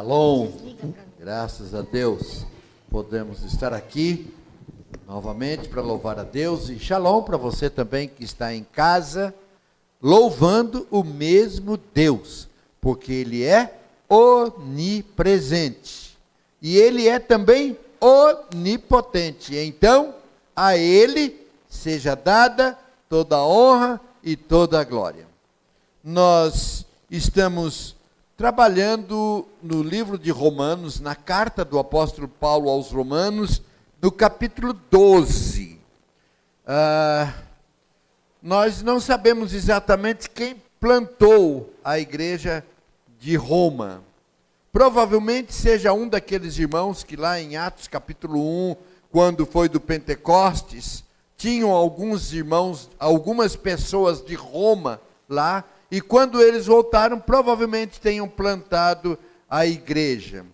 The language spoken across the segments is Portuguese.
Shalom. Graças a Deus podemos estar aqui novamente para louvar a Deus e Shalom para você também que está em casa louvando o mesmo Deus, porque ele é onipresente e ele é também onipotente. Então, a ele seja dada toda a honra e toda a glória. Nós estamos trabalhando no livro de Romanos, na carta do apóstolo Paulo aos Romanos, no capítulo 12. Ah, nós não sabemos exatamente quem plantou a igreja de Roma. Provavelmente seja um daqueles irmãos que lá em Atos capítulo 1, quando foi do Pentecostes, tinham alguns irmãos, algumas pessoas de Roma lá, e quando eles voltaram, provavelmente tenham plantado a igreja.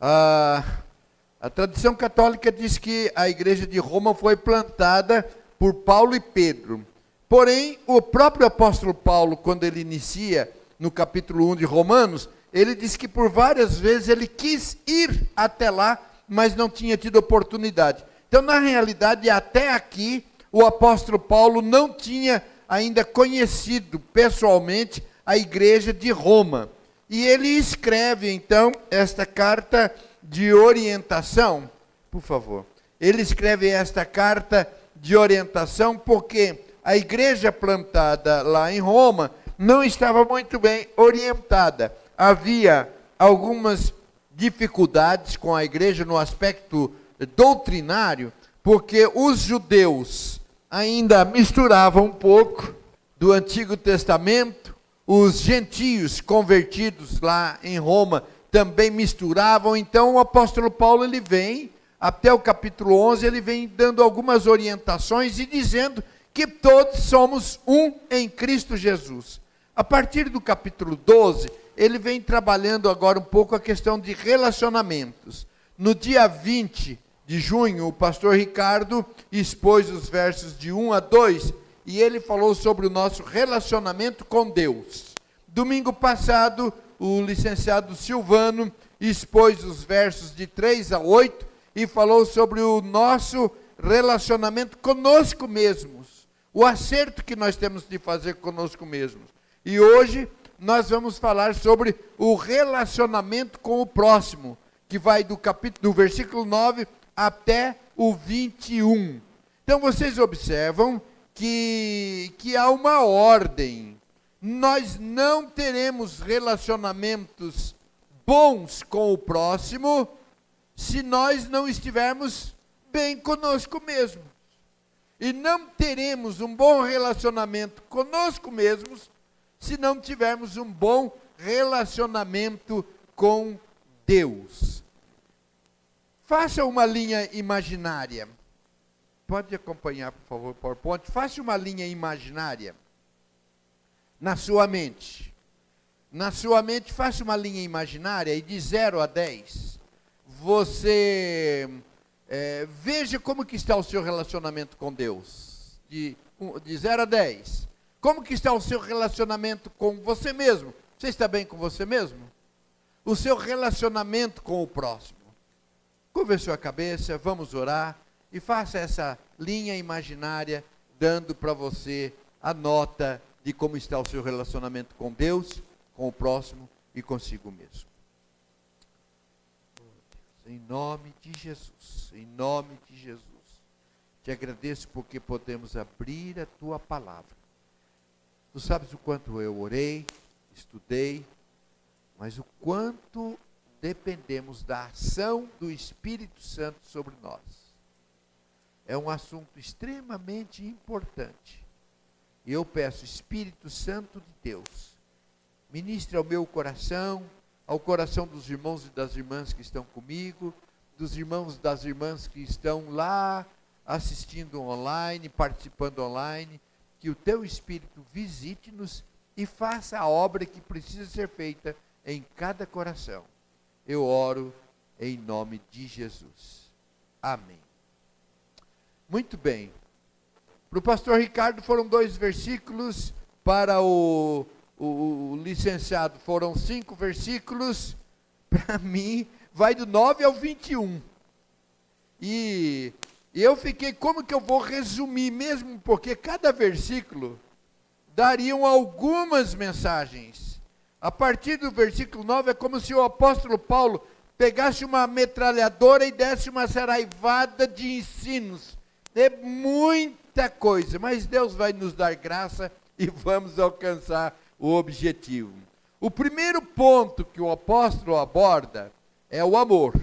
A tradição católica diz que a igreja de Roma foi plantada por Paulo e Pedro. Porém, o próprio apóstolo Paulo, quando ele inicia no capítulo 1 de Romanos, ele diz que por várias vezes ele quis ir até lá, mas não tinha tido oportunidade. Então, na realidade, até aqui, o apóstolo Paulo não tinha ainda conhecido pessoalmente a igreja de Roma. E ele escreve então esta carta de orientação, por favor. Ele escreve esta carta de orientação porque a igreja plantada lá em Roma não estava muito bem orientada. Havia algumas dificuldades com a igreja no aspecto doutrinário, porque os judeus ainda misturava um pouco do Antigo Testamento, os gentios convertidos lá em Roma também misturavam, então o apóstolo Paulo ele vem até o capítulo 11, ele vem dando algumas orientações e dizendo que todos somos um em Cristo Jesus. A partir do capítulo 12, ele vem trabalhando agora um pouco a questão de relacionamentos. No dia 20 de junho, o pastor Ricardo expôs os versos de 1 a 2 e ele falou sobre o nosso relacionamento com Deus. Domingo passado, o licenciado Silvano expôs os versos de 3 a 8 e falou sobre o nosso relacionamento conosco mesmos, o acerto que nós temos de fazer conosco mesmos. E hoje nós vamos falar sobre o relacionamento com o próximo, que vai do capítulo do versículo 9 até o 21. Então vocês observam que, que há uma ordem. Nós não teremos relacionamentos bons com o próximo se nós não estivermos bem conosco mesmo. E não teremos um bom relacionamento conosco mesmos se não tivermos um bom relacionamento com Deus. Faça uma linha imaginária. Pode acompanhar, por favor, PowerPoint. Faça uma linha imaginária na sua mente. Na sua mente, faça uma linha imaginária e de 0 a 10, você é, veja como que está o seu relacionamento com Deus. De, de 0 a 10. Como que está o seu relacionamento com você mesmo? Você está bem com você mesmo? O seu relacionamento com o próximo. Curva sua cabeça, vamos orar e faça essa linha imaginária dando para você a nota de como está o seu relacionamento com Deus, com o próximo e consigo mesmo. Em nome de Jesus, em nome de Jesus, te agradeço porque podemos abrir a tua palavra. Tu sabes o quanto eu orei, estudei, mas o quanto dependemos da ação do Espírito Santo sobre nós. É um assunto extremamente importante. E eu peço, Espírito Santo de Deus, ministre ao meu coração, ao coração dos irmãos e das irmãs que estão comigo, dos irmãos e das irmãs que estão lá assistindo online, participando online, que o teu Espírito visite-nos e faça a obra que precisa ser feita em cada coração eu oro em nome de Jesus. Amém. Muito bem. Para o pastor Ricardo foram dois versículos, para o, o, o licenciado foram cinco versículos. para mim, vai do 9 ao 21. E eu fiquei, como que eu vou resumir mesmo? Porque cada versículo dariam algumas mensagens. A partir do versículo 9 é como se o apóstolo Paulo pegasse uma metralhadora e desse uma saraivada de ensinos. É muita coisa, mas Deus vai nos dar graça e vamos alcançar o objetivo. O primeiro ponto que o apóstolo aborda é o amor.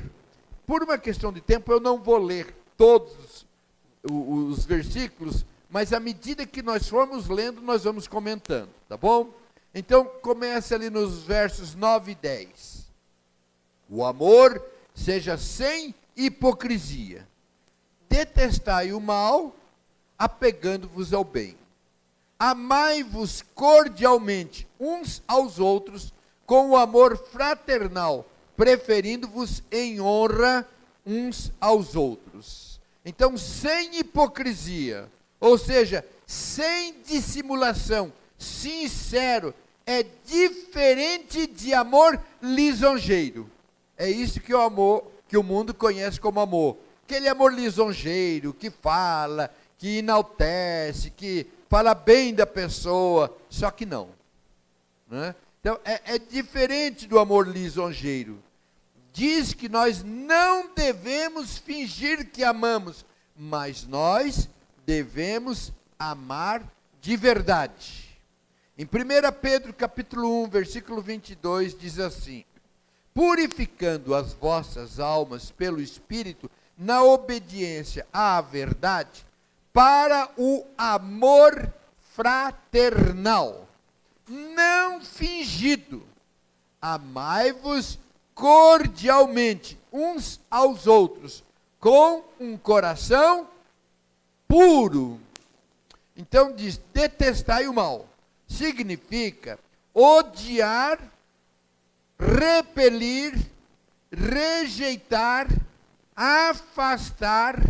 Por uma questão de tempo, eu não vou ler todos os versículos, mas à medida que nós formos lendo, nós vamos comentando, tá bom? Então, comece ali nos versos 9 e 10. O amor seja sem hipocrisia. Detestai o mal, apegando-vos ao bem. Amai-vos cordialmente uns aos outros com o amor fraternal, preferindo-vos em honra uns aos outros. Então, sem hipocrisia, ou seja, sem dissimulação, sincero, é diferente de amor lisonjeiro. É isso que o amor, que o mundo conhece como amor. Aquele amor lisonjeiro, que fala, que enaltece, que fala bem da pessoa, só que não. Né? Então, é, é diferente do amor lisonjeiro. Diz que nós não devemos fingir que amamos, mas nós devemos amar de verdade. Em 1 Pedro capítulo 1, versículo 22, diz assim: Purificando as vossas almas pelo Espírito, na obediência à verdade, para o amor fraternal, não fingido. Amai-vos cordialmente uns aos outros, com um coração puro. Então diz: detestai o mal. Significa odiar, repelir, rejeitar, afastar,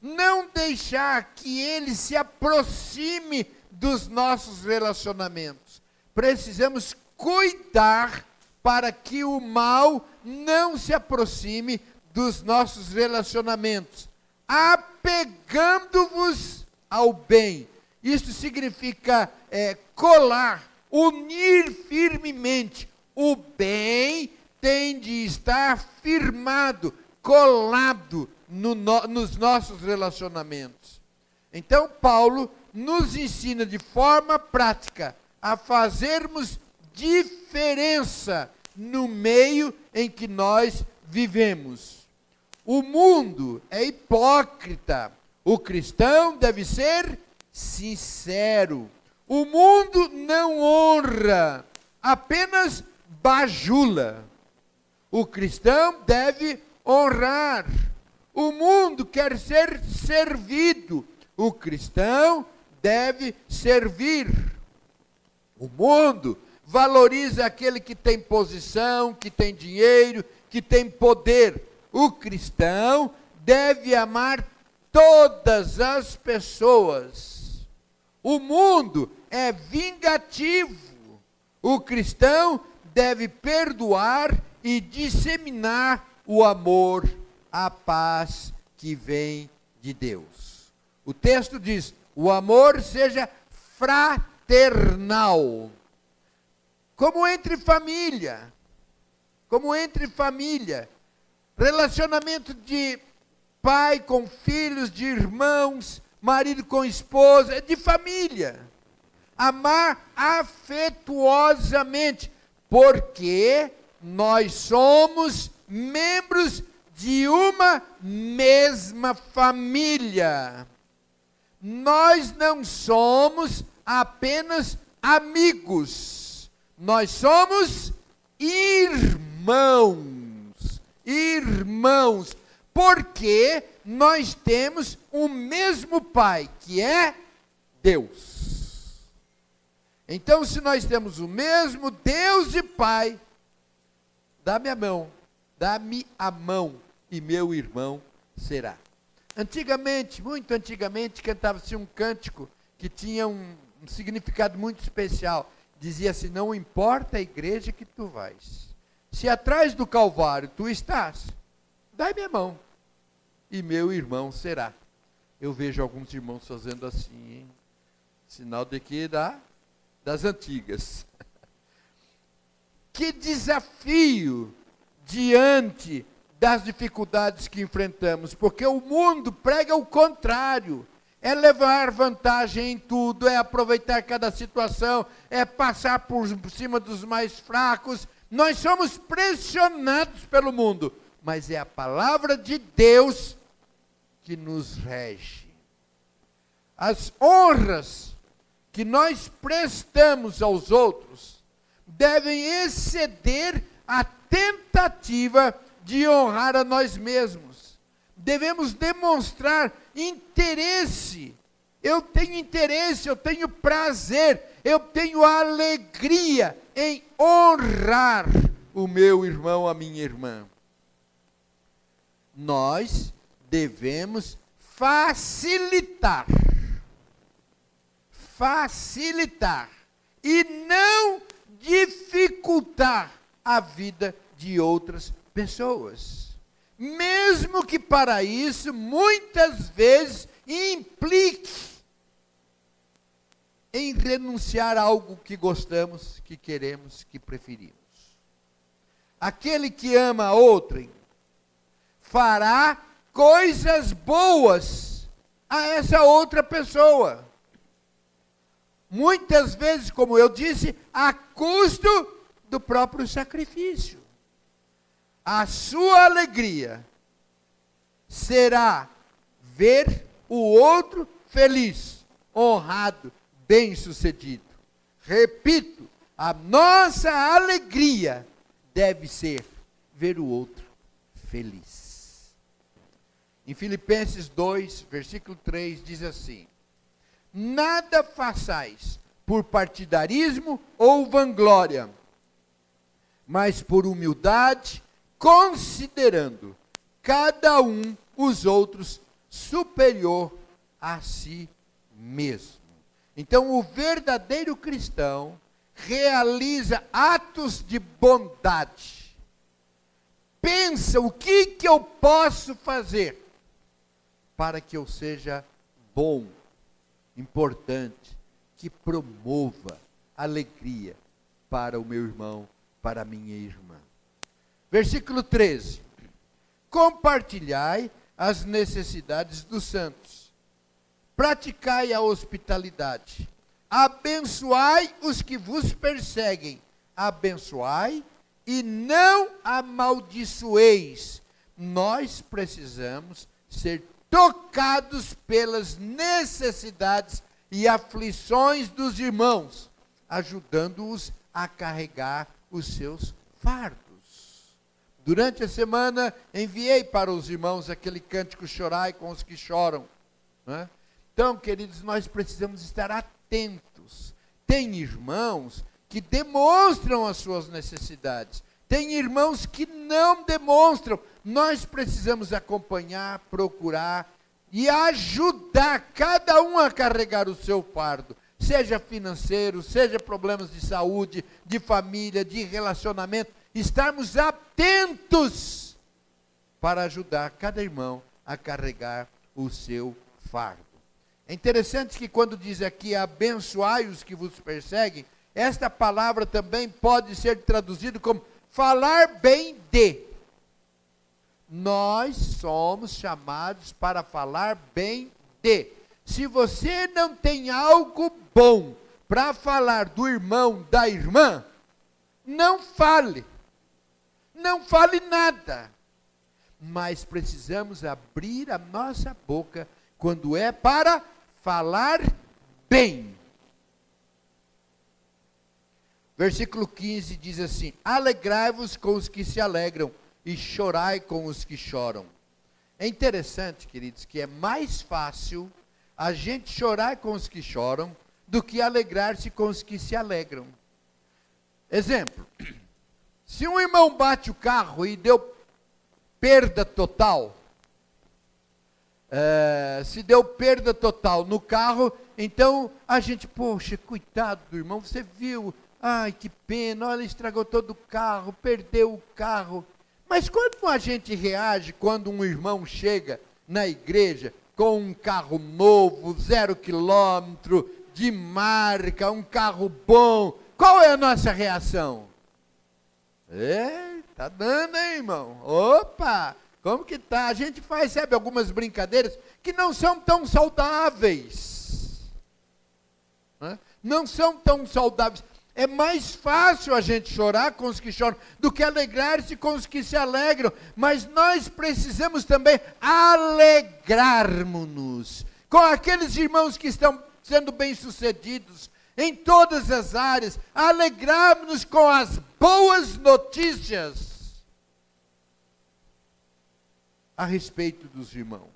não deixar que ele se aproxime dos nossos relacionamentos. Precisamos cuidar para que o mal não se aproxime dos nossos relacionamentos apegando-vos ao bem. Isso significa é, colar, unir firmemente. O bem tem de estar firmado, colado no, no, nos nossos relacionamentos. Então, Paulo nos ensina de forma prática a fazermos diferença no meio em que nós vivemos. O mundo é hipócrita. O cristão deve ser sincero. O mundo não honra, apenas bajula. O cristão deve honrar. O mundo quer ser servido. O cristão deve servir. O mundo valoriza aquele que tem posição, que tem dinheiro, que tem poder o cristão deve amar todas as pessoas. O mundo é vingativo. O cristão deve perdoar e disseminar o amor, a paz que vem de Deus. O texto diz: o amor seja fraternal, como entre família, como entre família. Relacionamento de pai com filhos, de irmãos, marido com esposa, é de família. Amar afetuosamente, porque nós somos membros de uma mesma família. Nós não somos apenas amigos, nós somos irmãos irmãos, porque nós temos o mesmo Pai, que é Deus. Então, se nós temos o mesmo Deus e Pai, dá-me a mão, dá-me a mão, e meu irmão será. Antigamente, muito antigamente, cantava-se um cântico que tinha um, um significado muito especial. Dizia assim: Não importa a igreja que tu vais, Se atrás do Calvário tu estás, dai minha mão, e meu irmão será. Eu vejo alguns irmãos fazendo assim, hein? sinal de que dá das antigas. Que desafio diante das dificuldades que enfrentamos, porque o mundo prega o contrário. É levar vantagem em tudo, é aproveitar cada situação, é passar por cima dos mais fracos. Nós somos pressionados pelo mundo, mas é a palavra de Deus que nos rege. As honras que nós prestamos aos outros devem exceder a tentativa de honrar a nós mesmos. Devemos demonstrar interesse. Eu tenho interesse, eu tenho prazer, eu tenho alegria em honrar o meu irmão, a minha irmã. Nós devemos facilitar. Facilitar. E não dificultar a vida de outras pessoas. Mesmo que para isso muitas vezes implique em renunciar a algo que gostamos, que queremos, que preferimos. Aquele que ama a outrem fará coisas boas a essa outra pessoa. Muitas vezes, como eu disse, a custo do próprio sacrifício. A sua alegria será ver o outro feliz, honrado, bem-sucedido. Repito, a nossa alegria deve ser ver o outro feliz. Em Filipenses 2, versículo 3, diz assim: Nada façais por partidarismo ou vanglória, mas por humildade, considerando cada um os outros superior a si mesmo. Então, o verdadeiro cristão realiza atos de bondade. Pensa o que, que eu posso fazer para que eu seja bom importante que promova alegria para o meu irmão, para a minha irmã. Versículo 13: Compartilhai as necessidades dos santos, praticai a hospitalidade, abençoai os que vos perseguem, abençoai e não amaldiçoeis. Nós precisamos ser tocados pelas necessidades e aflições dos irmãos, ajudando-os a carregar os seus fardos. Durante a semana, enviei para os irmãos aquele cântico Chorai com os que choram. Né? Então, queridos, nós precisamos estar atentos. Tem irmãos que demonstram as suas necessidades. Tem irmãos que não demonstram. Nós precisamos acompanhar, procurar e ajudar cada um a carregar o seu fardo, seja financeiro, seja problemas de saúde, de família, de relacionamento. Estarmos atentos para ajudar cada irmão a carregar o seu fardo. É interessante que quando diz aqui abençoai os que vos perseguem, esta palavra também pode ser traduzida como falar bem de. Nós somos chamados para falar bem de. Se você não tem algo bom para falar do irmão, da irmã, não fale. Não fale nada. Mas precisamos abrir a nossa boca quando é para falar bem. Versículo 15 diz assim: Alegrai-vos com os que se alegram e chorai com os que choram. É interessante, queridos, que é mais fácil a gente chorar com os que choram do que alegrar-se com os que se alegram. Exemplo: se um irmão bate o carro e deu perda total, é, se deu perda total no carro, então a gente, poxa, coitado do irmão, você viu Ai, que pena, olha, estragou todo o carro, perdeu o carro. Mas como a gente reage quando um irmão chega na igreja com um carro novo, zero quilômetro, de marca, um carro bom? Qual é a nossa reação? É, tá dando, hein, irmão? Opa! Como que tá? A gente faz, sabe, algumas brincadeiras que não são tão saudáveis. Não são tão saudáveis. É mais fácil a gente chorar com os que choram do que alegrar-se com os que se alegram. Mas nós precisamos também alegrarmos-nos com aqueles irmãos que estão sendo bem-sucedidos em todas as áreas. Alegrarmos-nos com as boas notícias a respeito dos irmãos.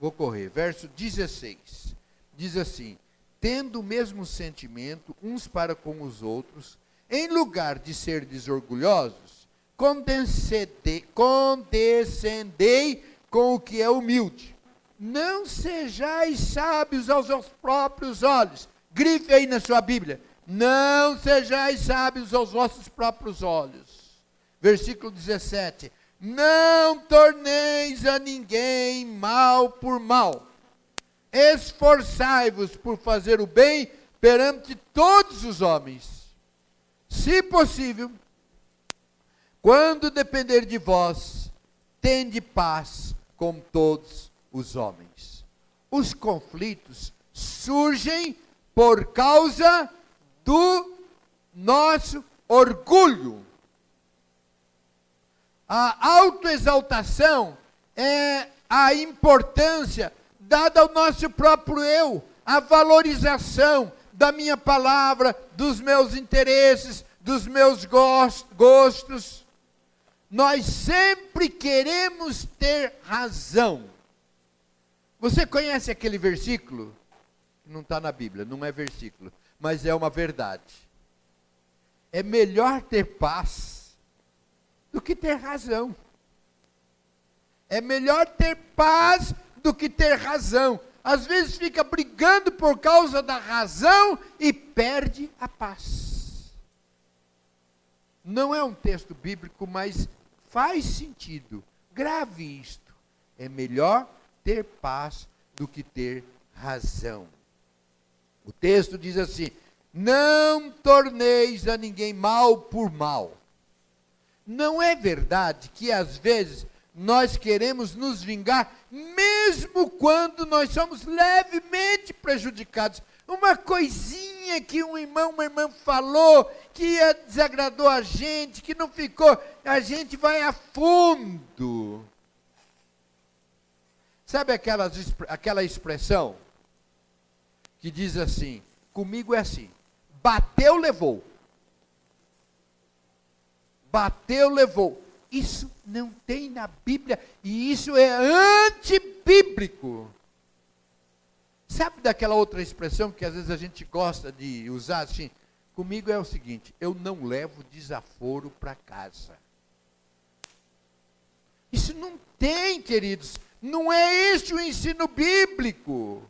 Vou correr, verso 16. Diz assim: tendo o mesmo sentimento uns para com os outros, em lugar de ser desorgulhosos, condescendei, com o que é humilde. Não sejais sábios aos, aos próprios olhos. Grife aí na sua Bíblia. Não sejais sábios aos vossos próprios olhos. Versículo 17. Não torneis a ninguém mal por mal esforçai-vos por fazer o bem perante todos os homens. Se possível, quando depender de vós, tende paz com todos os homens. Os conflitos surgem por causa do nosso orgulho. A autoexaltação é a importância dada ao nosso próprio eu, a valorização da minha palavra, dos meus interesses, dos meus gostos. Nós sempre queremos ter razão. Você conhece aquele versículo? Não está na Bíblia, não é versículo, mas é uma verdade. É melhor ter paz do que ter razão. É melhor ter paz do que ter razão. Às vezes fica brigando por causa da razão e perde a paz. Não é um texto bíblico, mas faz sentido. Grave isto. É melhor ter paz do que ter razão. O texto diz assim: Não torneis a ninguém mal por mal. Não é verdade que às vezes nós queremos nos vingar, mesmo quando nós somos levemente prejudicados. Uma coisinha que um irmão, uma irmã falou, que desagradou a gente, que não ficou, a gente vai a fundo. Sabe aquelas, aquela expressão que diz assim: comigo é assim, bateu, levou. Bateu, levou. Isso não tem na Bíblia e isso é antibíblico. Sabe daquela outra expressão que às vezes a gente gosta de usar assim? Comigo é o seguinte: eu não levo desaforo para casa. Isso não tem, queridos. Não é este o ensino bíblico.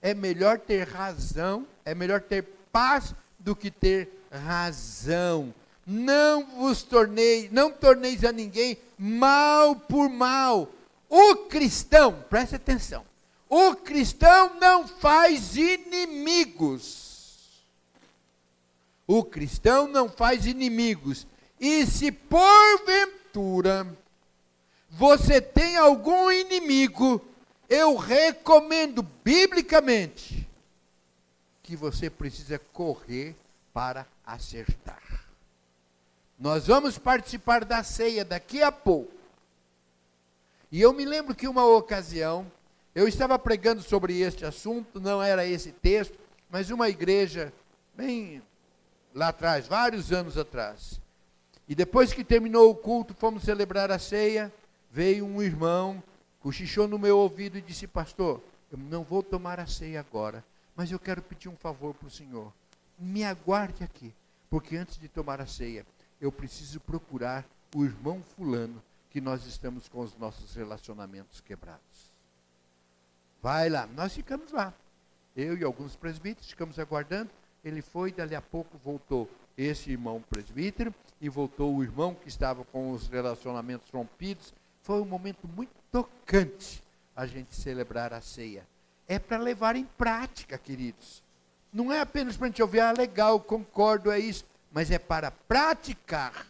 É melhor ter razão, é melhor ter paz do que ter razão não vos tornei, não torneis a ninguém mal por mal. O cristão, preste atenção, o cristão não faz inimigos. O cristão não faz inimigos. E se porventura você tem algum inimigo, eu recomendo biblicamente que você precisa correr para acertar. Nós vamos participar da ceia daqui a pouco. E eu me lembro que uma ocasião, eu estava pregando sobre este assunto, não era esse texto, mas uma igreja, bem lá atrás, vários anos atrás. E depois que terminou o culto, fomos celebrar a ceia, veio um irmão, cochichou no meu ouvido e disse, pastor, eu não vou tomar a ceia agora, mas eu quero pedir um favor para o senhor. Me aguarde aqui, porque antes de tomar a ceia, eu preciso procurar o irmão fulano que nós estamos com os nossos relacionamentos quebrados. Vai lá, nós ficamos lá. Eu e alguns presbíteros ficamos aguardando. ele foi, dali a pouco voltou esse irmão presbítero e voltou o irmão que estava com os relacionamentos rompidos. Foi um momento muito tocante a gente celebrar a ceia. É para levar em prática, queridos. Não é apenas para a gente ouvir, ah, legal, concordo, é isso, mas é para praticar.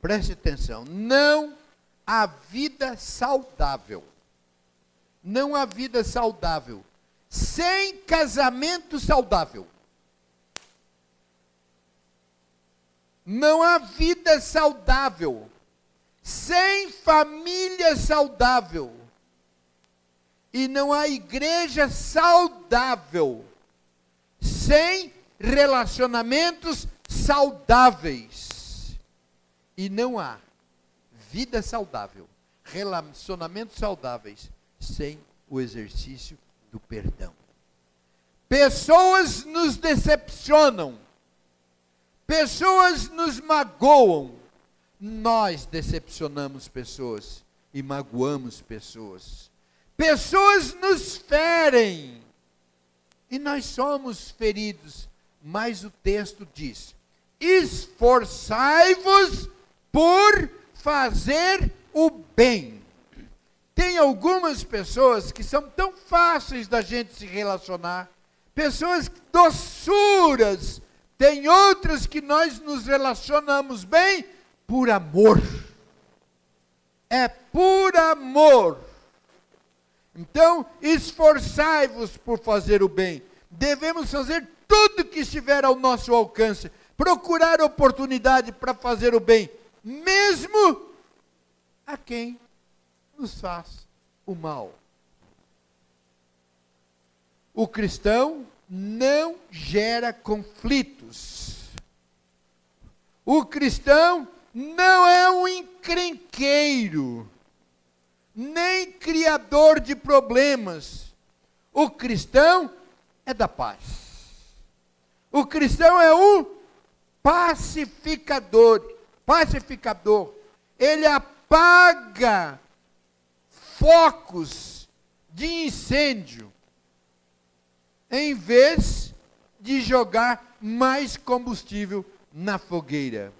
Preste atenção, não há vida saudável. Não há vida saudável sem casamento saudável. Não há vida saudável sem família saudável. E não há igreja saudável sem relacionamentos saudáveis. E não há vida saudável, relacionamentos saudáveis sem o exercício do perdão. Pessoas nos decepcionam, pessoas nos magoam, nós decepcionamos pessoas e magoamos pessoas. Pessoas nos ferem e nós somos feridos, mas o texto diz: esforçai-vos por fazer o bem. Tem algumas pessoas que são tão fáceis da gente se relacionar, pessoas doçuras, tem outras que nós nos relacionamos bem por amor. É por amor. Então, esforçai-vos por fazer o bem. Devemos fazer tudo que estiver ao nosso alcance, procurar oportunidade para fazer o bem, mesmo a quem nos faz o mal. O cristão não gera conflitos. O cristão não é um encrenqueiro, nem criador de problemas. O cristão é da paz. O cristão é um pacificador, pacificador. Ele apaga focos de incêndio, em vez de jogar mais combustível na fogueira.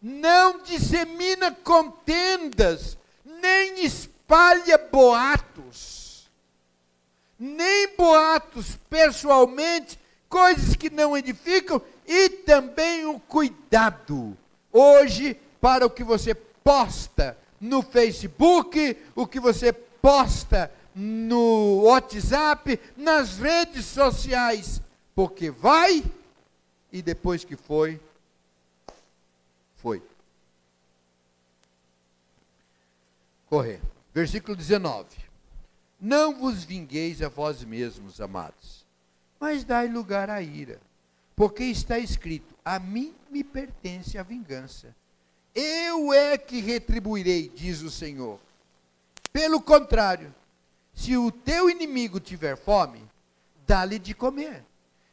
Não dissemina contendas, nem espalha boatos, nem boatos pessoalmente, coisas que não edificam, e também o cuidado. Hoje, para o que você posta no Facebook, o que você posta no WhatsApp, nas redes sociais, porque vai e depois que foi, foi. Correr. Versículo 19. Não vos vingueis a vós mesmos, amados, mas dai lugar à ira, porque está escrito: A mim me pertence a vingança eu é que retribuirei, diz o Senhor. Pelo contrário, se o teu inimigo tiver fome, dá-lhe de comer.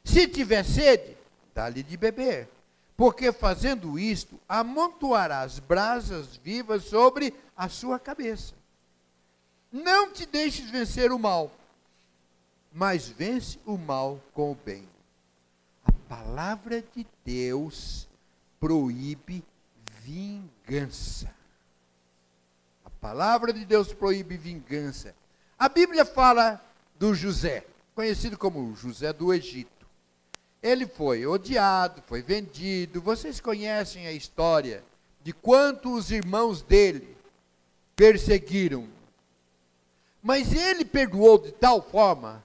Se tiver sede, dá-lhe de beber. Porque fazendo isto, amontoarás brasas vivas sobre a sua cabeça. Não te deixes vencer o mal, mas vence o mal com o bem. A palavra de Deus proíbe vingança. A palavra de Deus proíbe vingança. A Bíblia fala do José, conhecido como José do Egito. Ele foi odiado, foi vendido. Vocês conhecem a história de quanto os irmãos dele perseguiram. Mas ele perdoou de tal forma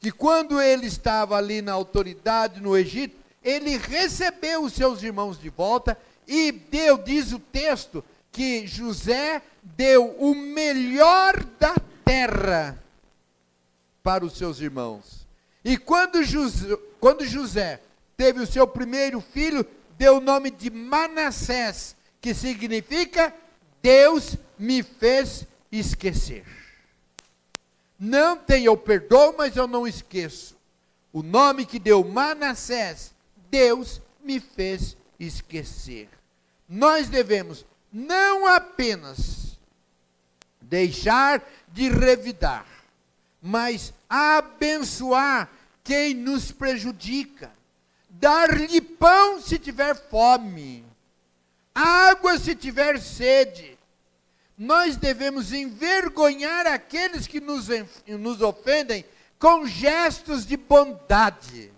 que quando ele estava ali na autoridade no Egito, ele recebeu os seus irmãos de volta e deu, diz o texto, que José deu o melhor da terra para os seus irmãos. E quando José, quando José teve o seu primeiro filho, deu o nome de Manassés, que significa Deus me fez esquecer. Não tem, eu perdoo, mas eu não esqueço. O nome que deu Manassés, Deus me fez esquecer nós devemos não apenas deixar de revidar, mas abençoar quem nos prejudica, dar-lhe pão se tiver fome, água se tiver sede. Nós devemos envergonhar aqueles que nos, nos ofendem com gestos de bondade.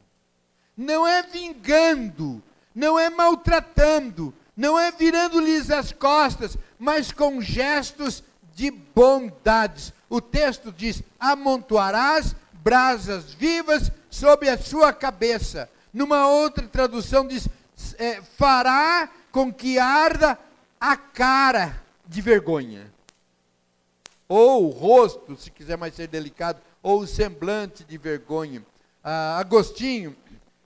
Não é vingando, não é maltratando, não é virando-lhes as costas, mas com gestos de bondades. O texto diz: amontoarás brasas vivas sobre a sua cabeça. Numa outra tradução diz: é, fará com que arda a cara de vergonha. Ou o rosto, se quiser mais ser delicado, ou o semblante de vergonha. Ah, Agostinho,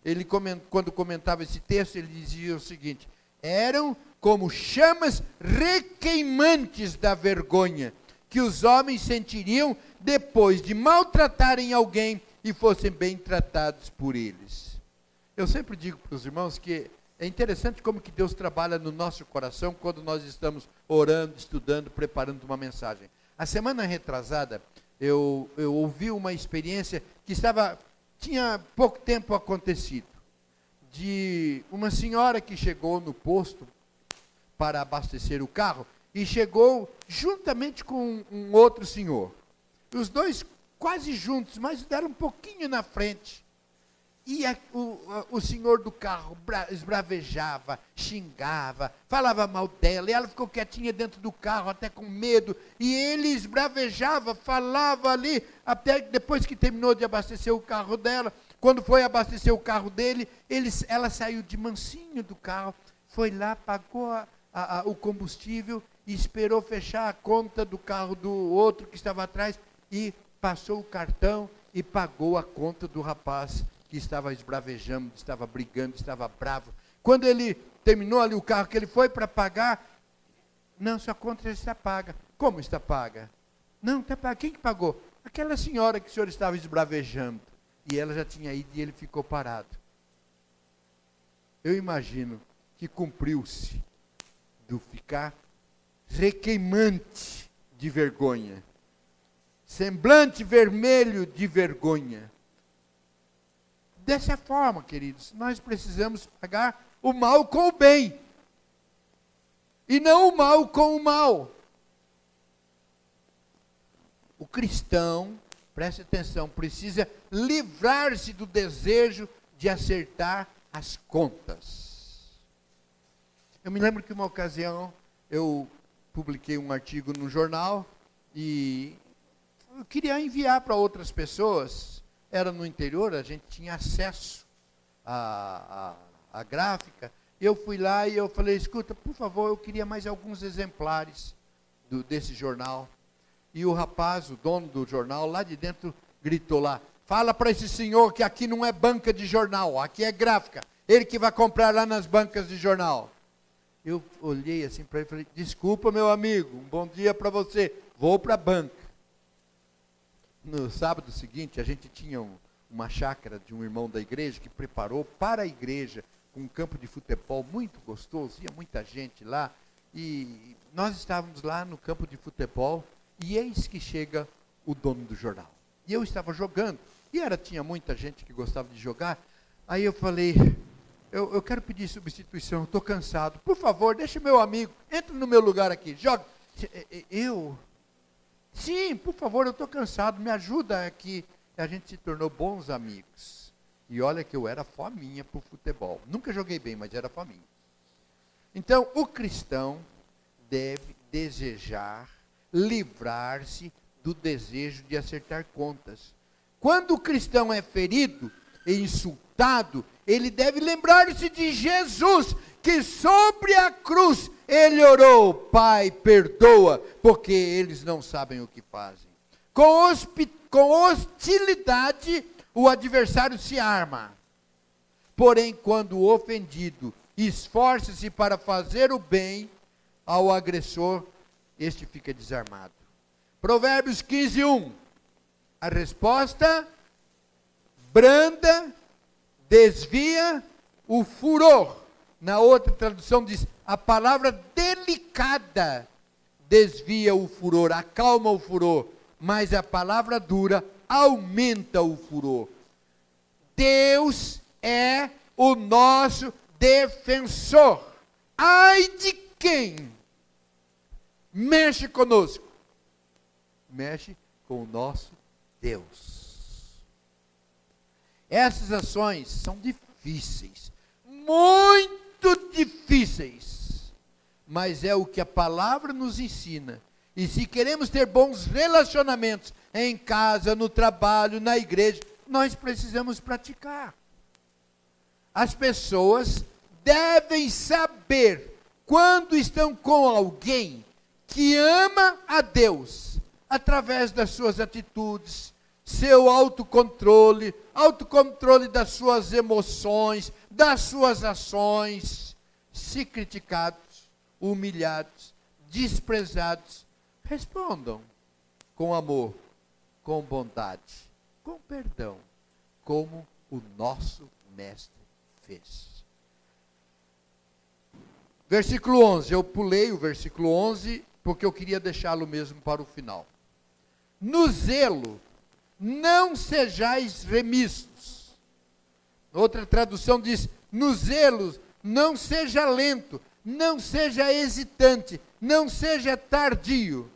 ele quando comentava esse texto, ele dizia o seguinte: eram como chamas requeimantes da vergonha que os homens sentiriam depois de maltratarem alguém e fossem bem tratados por eles. Eu sempre digo para os irmãos que é interessante como que Deus trabalha no nosso coração quando nós estamos orando, estudando, preparando uma mensagem. A semana retrasada, eu, eu ouvi uma experiência que estava tinha pouco tempo acontecido de uma senhora que chegou no posto para abastecer o carro e chegou juntamente com um outro senhor. Os dois quase juntos, mas deram um pouquinho na frente. E a, o, a, o senhor do carro bra, esbravejava, xingava, falava mal dela, e ela ficou quietinha dentro do carro, até com medo. E ele esbravejava, falava ali, até depois que terminou de abastecer o carro dela. Quando foi abastecer o carro dele, ele, ela saiu de mansinho do carro, foi lá, pagou a, o combustível e esperou fechar a conta do carro do outro que estava atrás e passou o cartão e pagou a conta do rapaz que estava esbravejando, estava brigando, estava bravo. Quando ele terminou ali o carro, que ele foi para pagar, não, sua conta já está paga. Como está paga? Não, está paga. Quem que pagou? Aquela senhora que o senhor estava esbravejando. E ela já tinha ido e ele ficou parado. Eu imagino que cumpriu-se do ficar requeimante de vergonha, semblante vermelho de vergonha. Dessa forma, queridos, nós precisamos pagar o mal com o bem, e não o mal com o mal. O cristão, preste atenção, precisa livrar-se do desejo de acertar as contas. Eu me lembro que uma ocasião eu publiquei um artigo no jornal e eu queria enviar para outras pessoas. Era no interior, a gente tinha acesso à, à, à gráfica. Eu fui lá e eu falei, escuta, por favor, eu queria mais alguns exemplares do, desse jornal. E o rapaz, o dono do jornal, lá de dentro, gritou lá, fala para esse senhor que aqui não é banca de jornal, aqui é gráfica. Ele que vai comprar lá nas bancas de jornal. Eu olhei assim para ele e falei: Desculpa, meu amigo, um bom dia para você. Vou para a banca. No sábado seguinte, a gente tinha um, uma chácara de um irmão da igreja que preparou para a igreja um campo de futebol muito gostoso, ia muita gente lá. E nós estávamos lá no campo de futebol e eis que chega o dono do jornal. E eu estava jogando, e era tinha muita gente que gostava de jogar. Aí eu falei, eu, eu quero pedir substituição, estou cansado. Por favor, deixe meu amigo, entre no meu lugar aqui, joga. Eu? Sim, por favor, eu estou cansado, me ajuda aqui. A gente se tornou bons amigos. E olha que eu era fominha para o futebol. Nunca joguei bem, mas era fominha. Então, o cristão deve desejar livrar-se do desejo de acertar contas. Quando o cristão é ferido e insultado, ele deve lembrar-se de Jesus, que sobre a cruz ele orou: Pai, perdoa, porque eles não sabem o que fazem. Com, hostilidade, o adversário se arma. Porém, quando o ofendido esforça-se para fazer o bem ao agressor, este fica desarmado. Provérbios 15, 1. A resposta branda desvia o furor. Na outra tradução diz: a palavra delicada desvia o furor, acalma o furor, mas a palavra dura aumenta o furor. Deus é o nosso defensor. Ai de quem mexe conosco? Mexe com o nosso Deus. Essas ações são difíceis, muito difíceis, mas é o que a palavra nos ensina. E se queremos ter bons relacionamentos em casa, no trabalho, na igreja, nós precisamos praticar. As pessoas devem saber quando estão com alguém que ama a Deus, através das suas atitudes, seu autocontrole, autocontrole das suas emoções, das suas ações, se criticados, humilhados, desprezados, respondam com amor, com bondade, com perdão, como o nosso mestre fez. Versículo 11, eu pulei o versículo 11 porque eu queria deixá-lo mesmo para o final. No zelo, não sejais remissos. Outra tradução diz: no zelo, não seja lento, não seja hesitante, não seja tardio.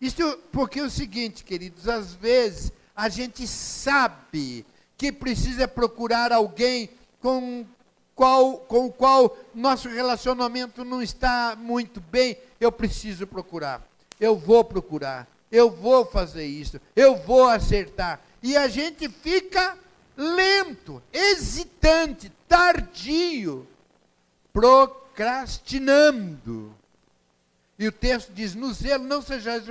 Isso porque é o seguinte, queridos, às vezes a gente sabe que precisa procurar alguém com, qual, com o qual nosso relacionamento não está muito bem, eu preciso procurar. Eu vou procurar. Eu vou fazer isso. Eu vou acertar. E a gente fica lento, hesitante, tardio, procrastinando. E o texto diz: No zelo não sejais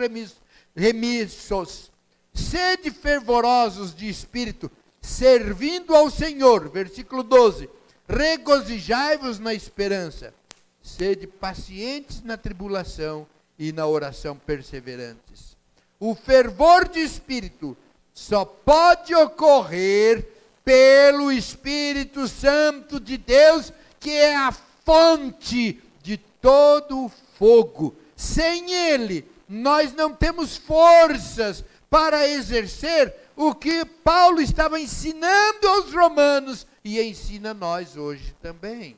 remissos, sede fervorosos de espírito, servindo ao Senhor. Versículo 12: Regozijai-vos na esperança, sede pacientes na tribulação e na oração perseverantes. O fervor de espírito só pode ocorrer pelo Espírito Santo de Deus, que é a fonte de todo o fogo. Sem ele, nós não temos forças para exercer o que Paulo estava ensinando aos romanos e ensina nós hoje também.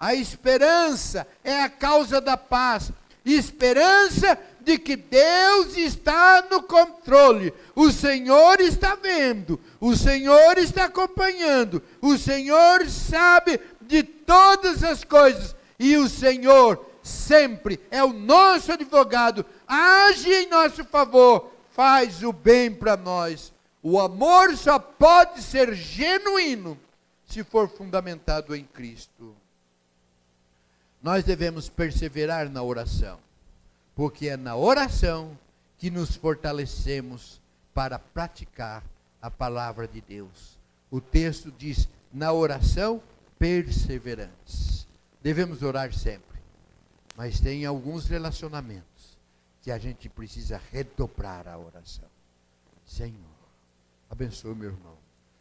A esperança é a causa da paz. Esperança de que Deus está no controle. O Senhor está vendo, o Senhor está acompanhando, o Senhor sabe de todas as coisas e o Senhor sempre é o nosso advogado, age em nosso favor, faz o bem para nós. O amor só pode ser genuíno se for fundamentado em Cristo. Nós devemos perseverar na oração, porque é na oração que nos fortalecemos para praticar a palavra de Deus. O texto diz: na oração perseverantes. Devemos orar sempre, mas tem alguns relacionamentos que a gente precisa redobrar a oração. Senhor, abençoe meu irmão.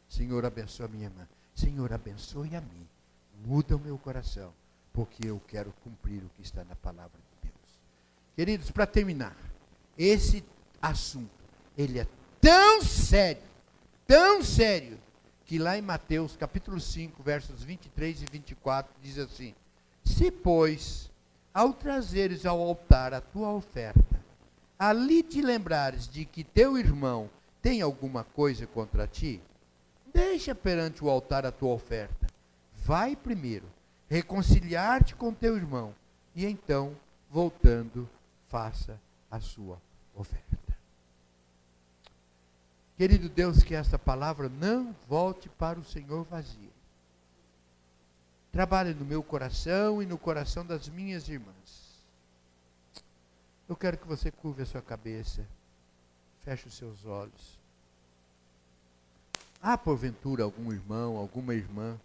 Senhor, abençoe minha irmã. Senhor, abençoe a mim. Muda o meu coração, porque eu quero cumprir o que está na palavra. Queridos, para terminar, esse assunto, ele é tão sério, tão sério, que lá em Mateus capítulo 5, versos 23 e 24, diz assim: Se, pois, ao trazeres ao altar a tua oferta, ali te lembrares de que teu irmão tem alguma coisa contra ti, deixa perante o altar a tua oferta. Vai primeiro reconciliar-te com teu irmão e então, voltando, faça a sua oferta. Querido Deus, que esta palavra não volte para o Senhor vazia. Trabalhe no meu coração e no coração das minhas irmãs. Eu quero que você curve a sua cabeça. Feche os seus olhos. Há porventura algum irmão, alguma irmã,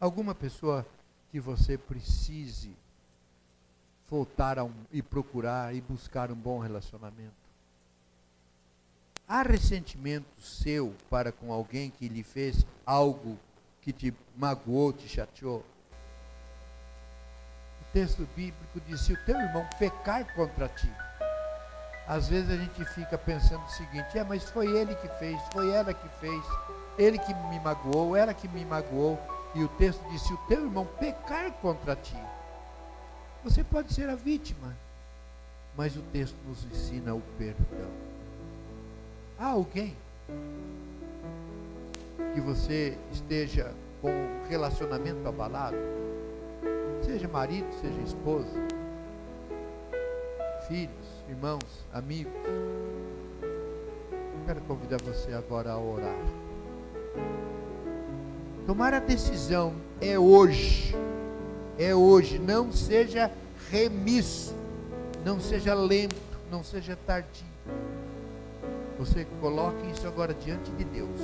alguma pessoa que você precise voltar um, e procurar e buscar um bom relacionamento? Há ressentimento seu para com alguém que lhe fez algo que te magoou, te chateou? O texto bíblico diz: se o teu irmão pecar contra ti, Às vezes a gente fica pensando o seguinte: é, mas foi ele que fez, foi ela que fez, ele que me magoou, ela que me magoou. E o texto diz: se o teu irmão pecar contra ti, você pode ser a vítima, mas o texto nos ensina o perdão. Há alguém que você esteja com um relacionamento abalado, seja marido, seja esposa, filhos, irmãos, amigos, quero convidar você agora a orar. Tomar a decisão é hoje, é hoje, não seja remisso, não seja lento, não seja tardio. Você coloque isso agora diante de Deus.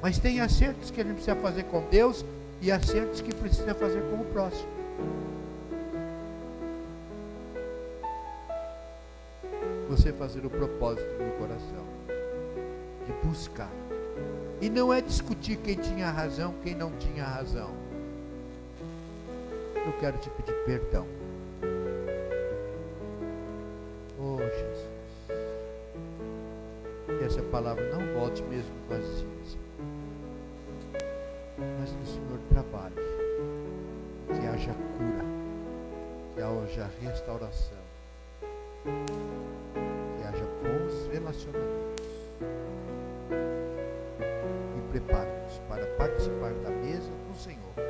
Mas tem acertos que a gente precisa fazer com Deus e acertos que precisa fazer com o próximo. Você fazer o propósito no coração de buscar. E não é discutir quem tinha razão, quem não tinha razão. Eu quero te pedir perdão. Oh Jesus. Que essa palavra não volte mesmo vazia. Mas que o Senhor trabalhe. Que haja cura. Que haja restauração. Que haja bons relacionamentos. E prepare-nos para participar da mesa do Senhor.